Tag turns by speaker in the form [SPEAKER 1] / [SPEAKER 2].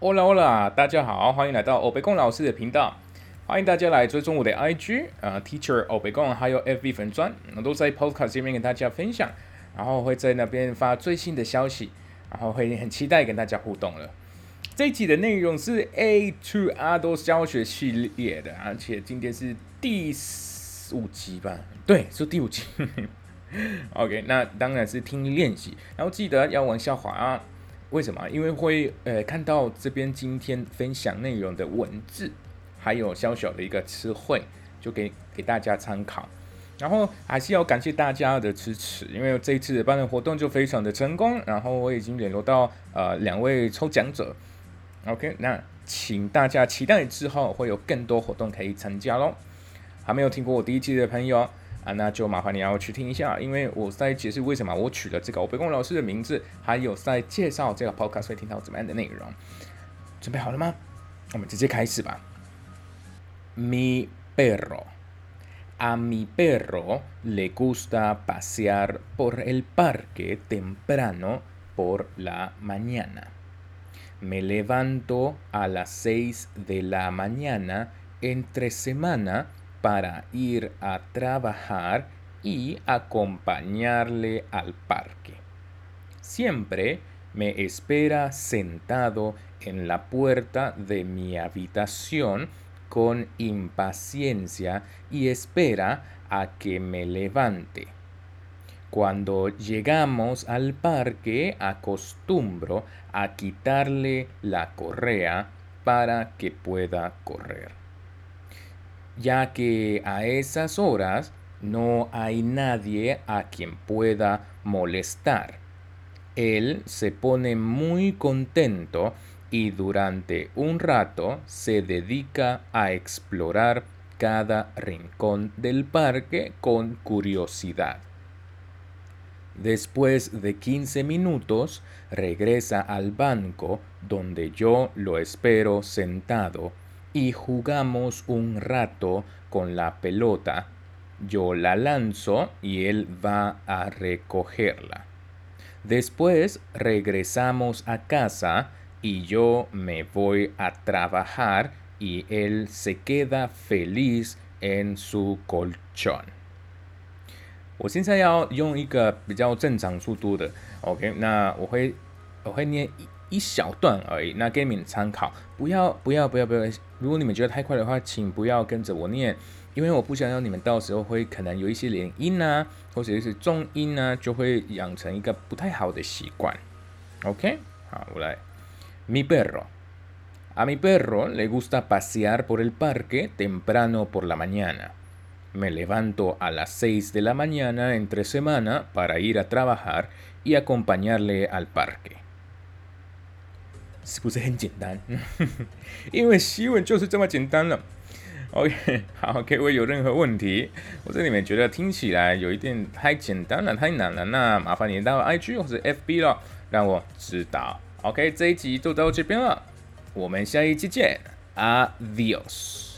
[SPEAKER 1] Hola Hola，大家好，欢迎来到欧贝贡老师的频道。欢迎大家来追踪我的 IG 啊，Teacher 欧贝贡，还有 FB 粉砖，我都在 Podcast 这边跟大家分享，然后会在那边发最新的消息，然后会很期待跟大家互动了。这一集的内容是 A to ADOS 教学系列的，而且今天是第五集吧？对，是第五集。OK，那当然是听力练习，然后记得要往下滑啊。为什么？因为会呃看到这边今天分享内容的文字，还有小小的一个词汇，就给给大家参考。然后还是要感谢大家的支持，因为这一次的班的活动就非常的成功。然后我已经联络到呃两位抽奖者。OK，那请大家期待之后会有更多活动可以参加喽。还没有听过我第一期的朋友。啊，那就麻烦你要去听一下，因为我在解释为什么我取了这个欧贝公老师的名字，还有在介绍这个 podcast 会听到怎么样的内容。准备好了吗？我们直接开始吧。Mi perro. A mi perro le gusta pasear por el parque temprano por la mañana. Me levanto a las seis de la mañana entre semana para ir a trabajar y acompañarle al parque. Siempre me espera sentado en la puerta de mi habitación con impaciencia y espera a que me levante. Cuando llegamos al parque acostumbro a quitarle la correa para que pueda correr ya que a esas horas no hay nadie a quien pueda molestar. Él se pone muy contento y durante un rato se dedica a explorar cada rincón del parque con curiosidad. Después de 15 minutos regresa al banco donde yo lo espero sentado y jugamos un rato con la pelota. Yo la lanzo y él va a recogerla. Después regresamos a casa y yo me voy a trabajar y él se queda feliz en su colchón. 我现在要用一个比较正常速度的，OK，那我会我会念 一小段而已，那给你们参考。不要不要不要不要！如果你们觉得太快的话，请不要跟着我念，因为我不想让你们到时候会可能有一些连音啊，或者是重音啊，就会养成一个不太好的习惯。OK，好，我来。Mi perro. A mi perro le gusta pasear por el parque temprano por la mañana. Me levanto a las seis de la mañana entre semana para ir a trabajar y acompañarle al parque. 是不是很简单？因为西文就是这么简单了。OK，好，各位有任何问题，我这里面觉得听起来有一点太简单了，太难了，那麻烦你到 IG 或者 FB 了，让我知道。OK，这一集就到这边了，我们下一期见，Adios。